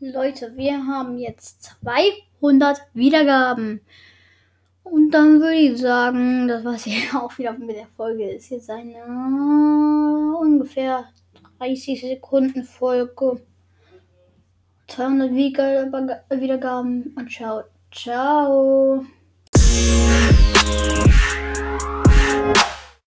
Leute, wir haben jetzt 200 Wiedergaben. Und dann würde ich sagen, das war's hier auch wieder mit der Folge. Ist jetzt eine ungefähr 30 Sekunden Folge. 200 Wiedergaben und ciao, ciao.